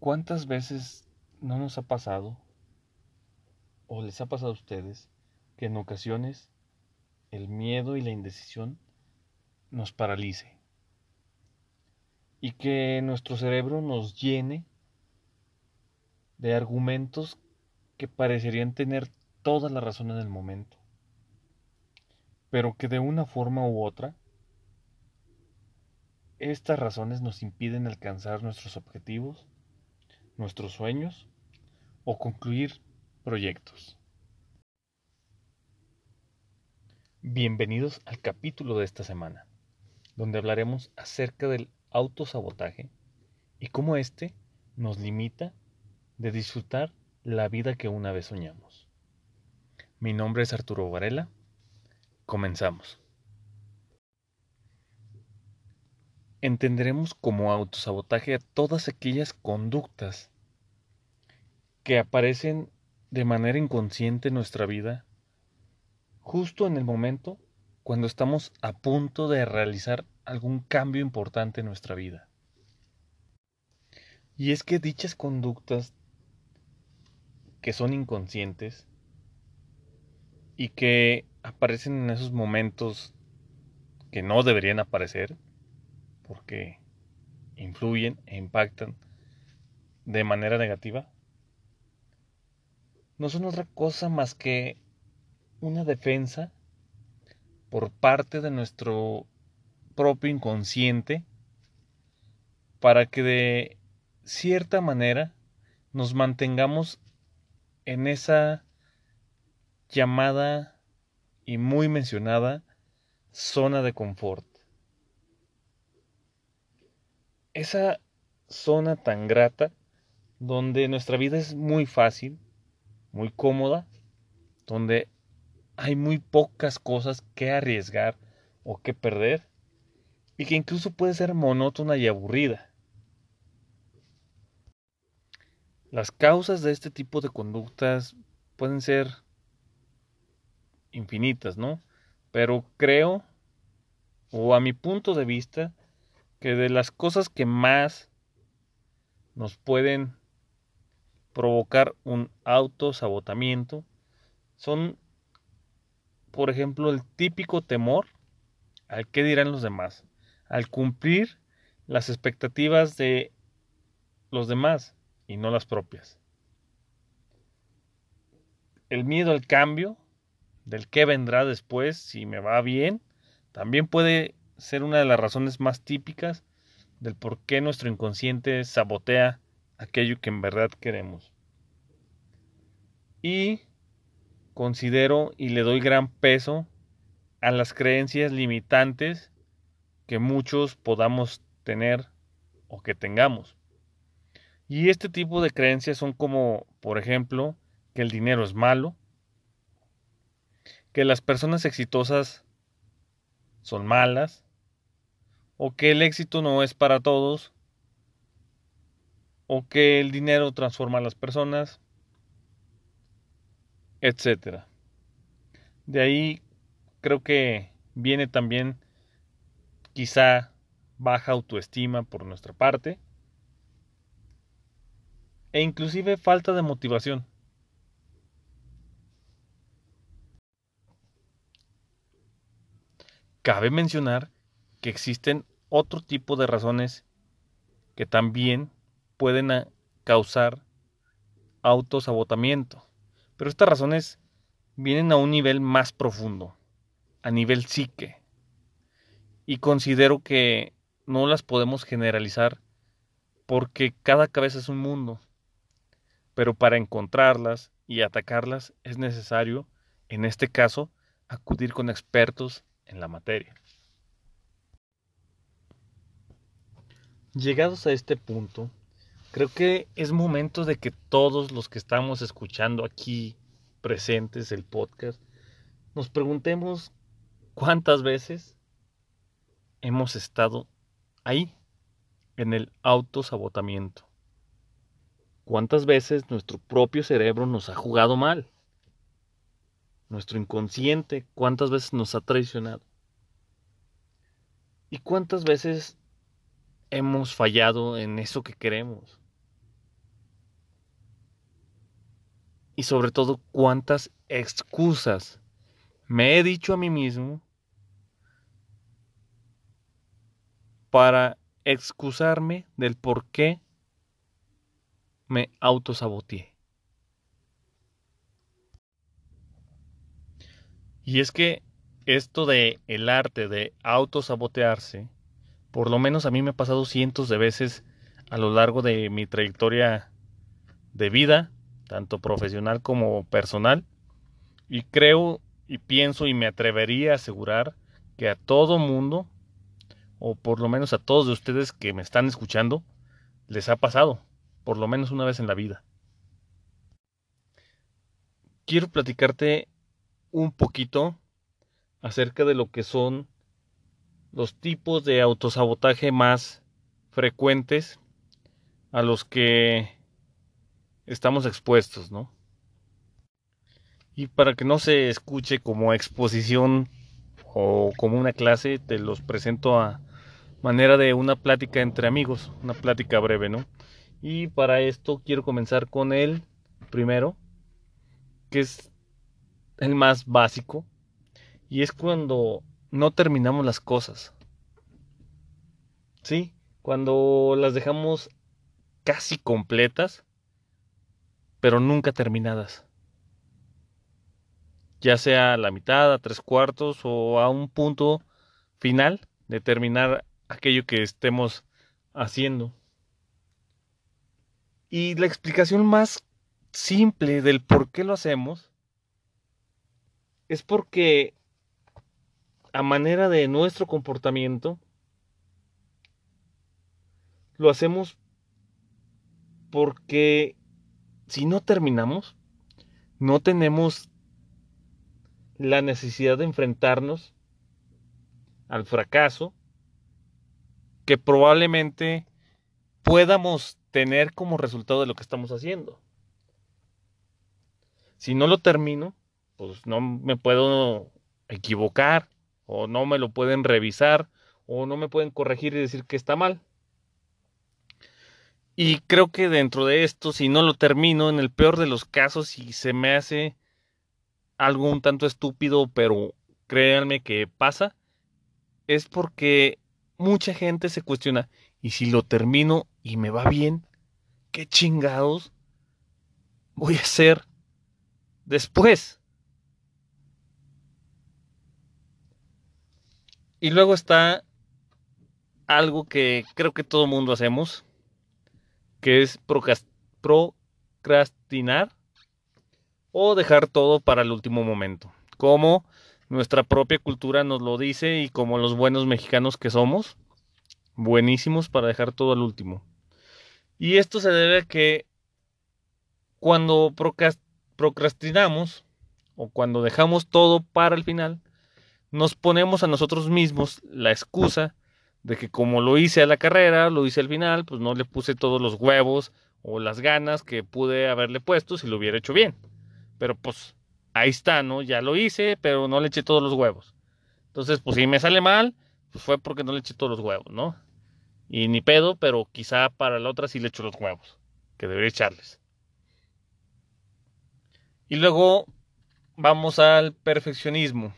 ¿Cuántas veces no nos ha pasado, o les ha pasado a ustedes, que en ocasiones el miedo y la indecisión nos paralice? Y que nuestro cerebro nos llene de argumentos que parecerían tener toda la razón en el momento, pero que de una forma u otra, estas razones nos impiden alcanzar nuestros objetivos nuestros sueños o concluir proyectos. Bienvenidos al capítulo de esta semana, donde hablaremos acerca del autosabotaje y cómo éste nos limita de disfrutar la vida que una vez soñamos. Mi nombre es Arturo Varela. Comenzamos. Entenderemos como autosabotaje a todas aquellas conductas que aparecen de manera inconsciente en nuestra vida justo en el momento cuando estamos a punto de realizar algún cambio importante en nuestra vida. Y es que dichas conductas que son inconscientes y que aparecen en esos momentos que no deberían aparecer porque influyen e impactan de manera negativa, no son otra cosa más que una defensa por parte de nuestro propio inconsciente para que de cierta manera nos mantengamos en esa llamada y muy mencionada zona de confort. Esa zona tan grata donde nuestra vida es muy fácil, muy cómoda, donde hay muy pocas cosas que arriesgar o que perder y que incluso puede ser monótona y aburrida. Las causas de este tipo de conductas pueden ser infinitas, ¿no? Pero creo, o a mi punto de vista, que de las cosas que más nos pueden provocar un autosabotamiento son, por ejemplo, el típico temor al que dirán los demás, al cumplir las expectativas de los demás y no las propias. El miedo al cambio, del que vendrá después, si me va bien, también puede ser una de las razones más típicas del por qué nuestro inconsciente sabotea aquello que en verdad queremos. Y considero y le doy gran peso a las creencias limitantes que muchos podamos tener o que tengamos. Y este tipo de creencias son como, por ejemplo, que el dinero es malo, que las personas exitosas son malas, o que el éxito no es para todos, o que el dinero transforma a las personas, etcétera. De ahí creo que viene también quizá baja autoestima por nuestra parte e inclusive falta de motivación. Cabe mencionar que existen otro tipo de razones que también pueden causar autosabotamiento. Pero estas razones vienen a un nivel más profundo, a nivel psique. Y considero que no las podemos generalizar porque cada cabeza es un mundo. Pero para encontrarlas y atacarlas es necesario, en este caso, acudir con expertos en la materia. Llegados a este punto, Creo que es momento de que todos los que estamos escuchando aquí presentes el podcast nos preguntemos cuántas veces hemos estado ahí en el autosabotamiento. ¿Cuántas veces nuestro propio cerebro nos ha jugado mal? Nuestro inconsciente, ¿cuántas veces nos ha traicionado? ¿Y cuántas veces hemos fallado en eso que queremos? y sobre todo cuántas excusas me he dicho a mí mismo para excusarme del por qué me autosaboteé. Y es que esto de el arte de autosabotearse, por lo menos a mí me ha pasado cientos de veces a lo largo de mi trayectoria de vida, tanto profesional como personal, y creo y pienso y me atrevería a asegurar que a todo mundo, o por lo menos a todos de ustedes que me están escuchando, les ha pasado, por lo menos una vez en la vida. Quiero platicarte un poquito acerca de lo que son los tipos de autosabotaje más frecuentes a los que estamos expuestos, ¿no? Y para que no se escuche como exposición o como una clase, te los presento a manera de una plática entre amigos, una plática breve, ¿no? Y para esto quiero comenzar con el primero, que es el más básico, y es cuando no terminamos las cosas. ¿Sí? Cuando las dejamos casi completas, pero nunca terminadas. Ya sea a la mitad, a tres cuartos o a un punto final de terminar aquello que estemos haciendo. Y la explicación más simple del por qué lo hacemos es porque a manera de nuestro comportamiento, lo hacemos porque si no terminamos, no tenemos la necesidad de enfrentarnos al fracaso que probablemente podamos tener como resultado de lo que estamos haciendo. Si no lo termino, pues no me puedo equivocar, o no me lo pueden revisar o no me pueden corregir y decir que está mal. Y creo que dentro de esto, si no lo termino, en el peor de los casos, y se me hace algo un tanto estúpido, pero créanme que pasa, es porque mucha gente se cuestiona, ¿y si lo termino y me va bien? ¿Qué chingados voy a hacer después? Y luego está algo que creo que todo mundo hacemos, que es procrastinar o dejar todo para el último momento. Como nuestra propia cultura nos lo dice y como los buenos mexicanos que somos, buenísimos para dejar todo al último. Y esto se debe a que cuando procrastinamos o cuando dejamos todo para el final, nos ponemos a nosotros mismos la excusa de que como lo hice a la carrera, lo hice al final, pues no le puse todos los huevos o las ganas que pude haberle puesto si lo hubiera hecho bien. Pero pues ahí está, ¿no? Ya lo hice, pero no le eché todos los huevos. Entonces, pues si me sale mal, pues fue porque no le eché todos los huevos, ¿no? Y ni pedo, pero quizá para la otra sí le echo los huevos, que debería echarles. Y luego vamos al perfeccionismo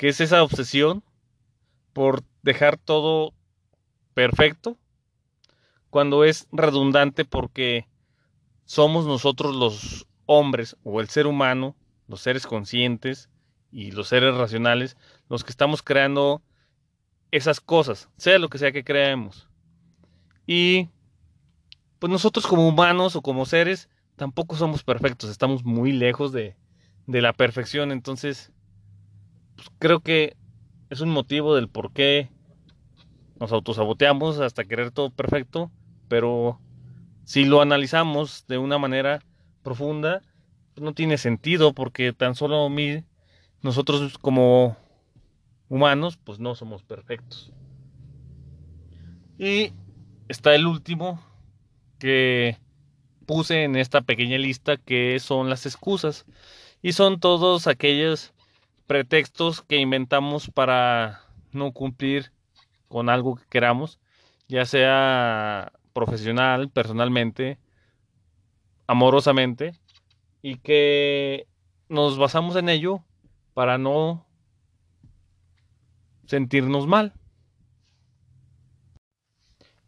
que es esa obsesión por dejar todo perfecto cuando es redundante porque somos nosotros los hombres o el ser humano, los seres conscientes y los seres racionales, los que estamos creando esas cosas, sea lo que sea que creemos. Y pues nosotros como humanos o como seres tampoco somos perfectos, estamos muy lejos de, de la perfección, entonces pues, creo que es un motivo del por qué nos autosaboteamos hasta querer todo perfecto, pero si lo analizamos de una manera profunda, pues, no tiene sentido porque tan solo nosotros como humanos, pues no somos perfectos. Y está el último que puse en esta pequeña lista que son las excusas. Y son todos aquellos pretextos que inventamos para no cumplir con algo que queramos, ya sea profesional, personalmente, amorosamente y que nos basamos en ello para no sentirnos mal.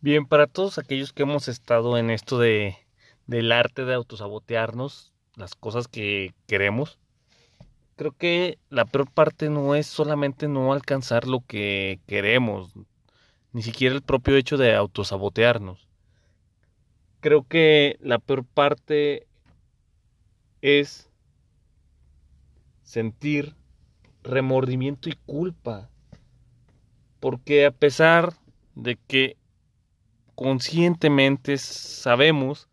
Bien, para todos aquellos que hemos estado en esto de, del arte de autosabotearnos, las cosas que queremos, creo que la peor parte no es solamente no alcanzar lo que queremos, ni siquiera el propio hecho de autosabotearnos. Creo que la peor parte es sentir remordimiento y culpa. Porque a pesar de que conscientemente sabemos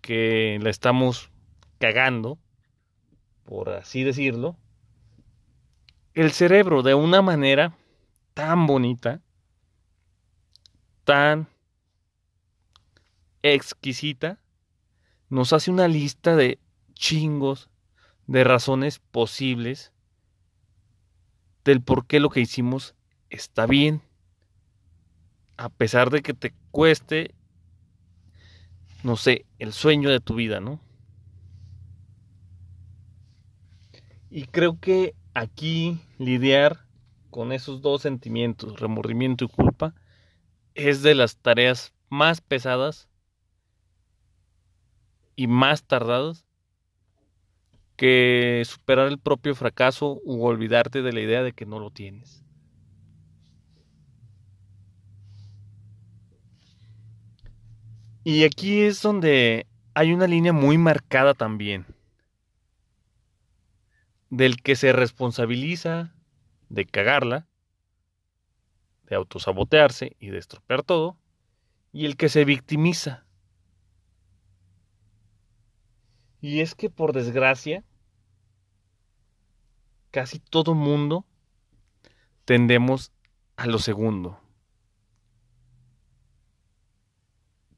que la estamos cagando, por así decirlo, el cerebro de una manera tan bonita, tan exquisita, nos hace una lista de chingos de razones posibles del por qué lo que hicimos está bien. A pesar de que te cueste, no sé, el sueño de tu vida, ¿no? Y creo que aquí lidiar con esos dos sentimientos, remordimiento y culpa, es de las tareas más pesadas y más tardadas que superar el propio fracaso u olvidarte de la idea de que no lo tienes. Y aquí es donde hay una línea muy marcada también. Del que se responsabiliza de cagarla, de autosabotearse y de estropear todo, y el que se victimiza. Y es que por desgracia, casi todo mundo tendemos a lo segundo.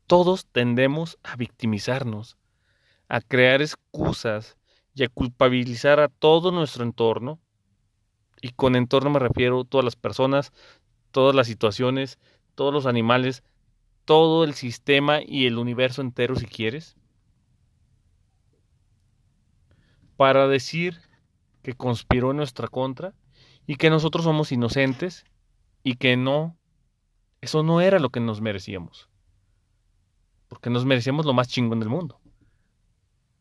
Todos tendemos a victimizarnos, a crear excusas y a culpabilizar a todo nuestro entorno. Y con entorno me refiero a todas las personas, todas las situaciones, todos los animales, todo el sistema y el universo entero si quieres. Para decir que conspiró en nuestra contra y que nosotros somos inocentes y que no, eso no era lo que nos merecíamos porque nos merecemos lo más chingón del mundo.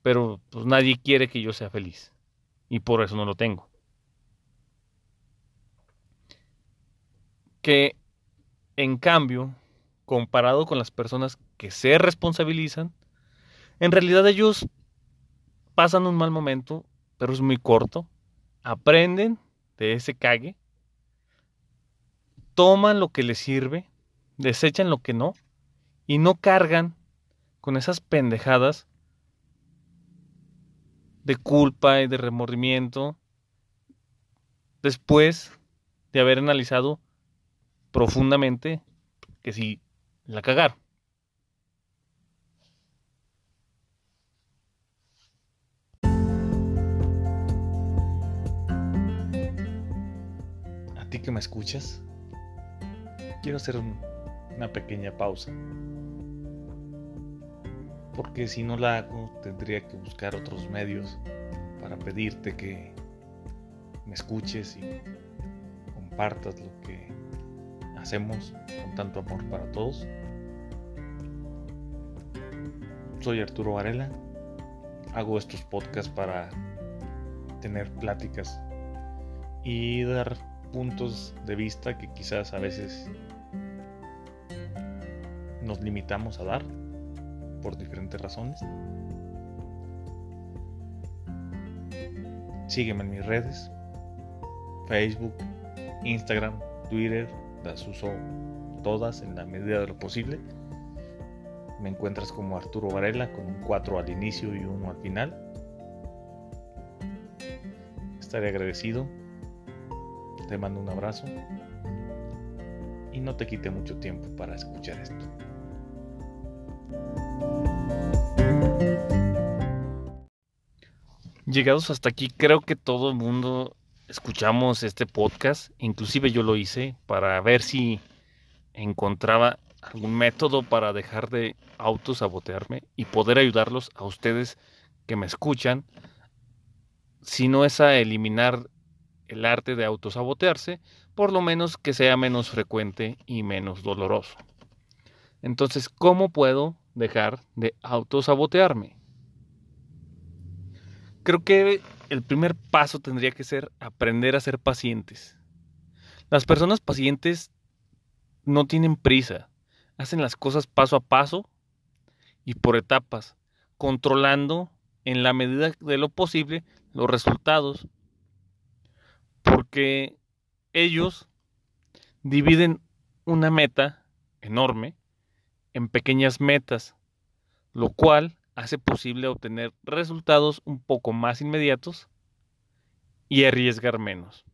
Pero pues nadie quiere que yo sea feliz. Y por eso no lo tengo. Que en cambio, comparado con las personas que se responsabilizan, en realidad ellos pasan un mal momento, pero es muy corto, aprenden de ese cague, toman lo que les sirve, desechan lo que no, y no cargan con esas pendejadas de culpa y de remordimiento después de haber analizado profundamente que si la cagar. A ti que me escuchas, quiero hacer una pequeña pausa porque si no la hago tendría que buscar otros medios para pedirte que me escuches y compartas lo que hacemos con tanto amor para todos. Soy Arturo Varela, hago estos podcasts para tener pláticas y dar puntos de vista que quizás a veces nos limitamos a dar por diferentes razones. Sígueme en mis redes, Facebook, Instagram, Twitter, las uso todas en la medida de lo posible. Me encuentras como Arturo Varela con un 4 al inicio y uno al final. Estaré agradecido. Te mando un abrazo. Y no te quite mucho tiempo para escuchar esto. Llegados hasta aquí, creo que todo el mundo escuchamos este podcast, inclusive yo lo hice para ver si encontraba algún método para dejar de autosabotearme y poder ayudarlos a ustedes que me escuchan, si no es a eliminar el arte de autosabotearse, por lo menos que sea menos frecuente y menos doloroso. Entonces, ¿cómo puedo dejar de autosabotearme? Creo que el primer paso tendría que ser aprender a ser pacientes. Las personas pacientes no tienen prisa, hacen las cosas paso a paso y por etapas, controlando en la medida de lo posible los resultados, porque ellos dividen una meta enorme en pequeñas metas, lo cual hace posible obtener resultados un poco más inmediatos y arriesgar menos.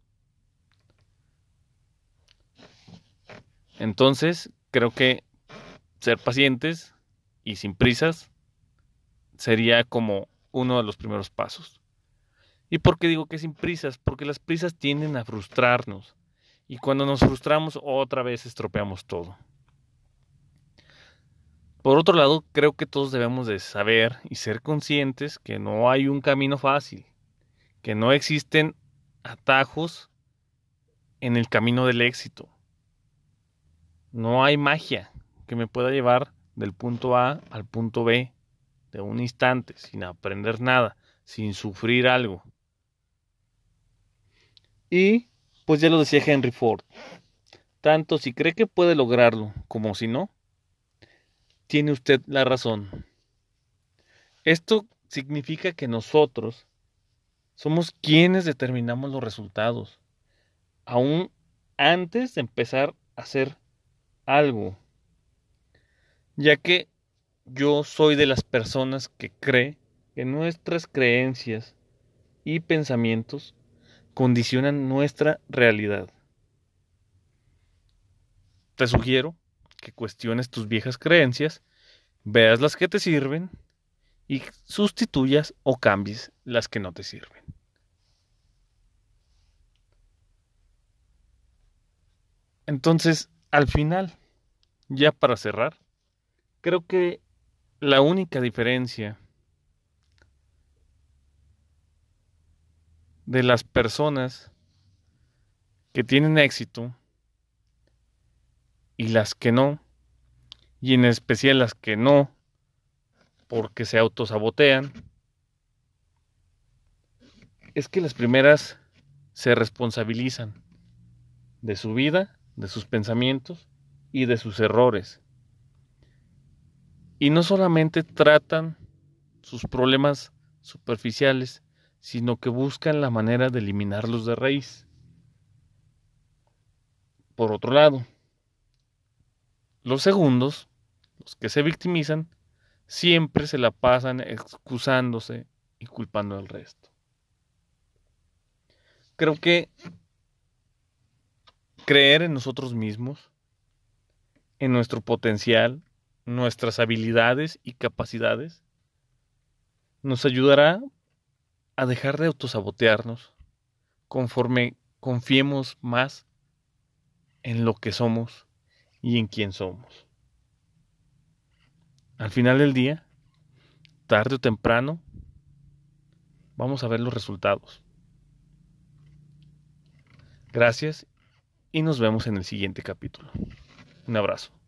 Entonces, creo que ser pacientes y sin prisas sería como uno de los primeros pasos. ¿Y por qué digo que sin prisas? Porque las prisas tienden a frustrarnos. Y cuando nos frustramos, otra vez estropeamos todo. Por otro lado, creo que todos debemos de saber y ser conscientes que no hay un camino fácil, que no existen atajos en el camino del éxito. No hay magia que me pueda llevar del punto A al punto B de un instante, sin aprender nada, sin sufrir algo. Y, pues ya lo decía Henry Ford, tanto si cree que puede lograrlo como si no, tiene usted la razón. Esto significa que nosotros somos quienes determinamos los resultados, aún antes de empezar a hacer algo, ya que yo soy de las personas que cree que nuestras creencias y pensamientos condicionan nuestra realidad. Te sugiero que cuestiones tus viejas creencias, veas las que te sirven y sustituyas o cambies las que no te sirven. Entonces, al final, ya para cerrar, creo que la única diferencia de las personas que tienen éxito y las que no, y en especial las que no, porque se autosabotean, es que las primeras se responsabilizan de su vida, de sus pensamientos y de sus errores. Y no solamente tratan sus problemas superficiales, sino que buscan la manera de eliminarlos de raíz. Por otro lado, los segundos, los que se victimizan, siempre se la pasan excusándose y culpando al resto. Creo que creer en nosotros mismos, en nuestro potencial, nuestras habilidades y capacidades, nos ayudará a dejar de autosabotearnos conforme confiemos más en lo que somos y en quién somos. Al final del día, tarde o temprano, vamos a ver los resultados. Gracias y nos vemos en el siguiente capítulo. Un abrazo.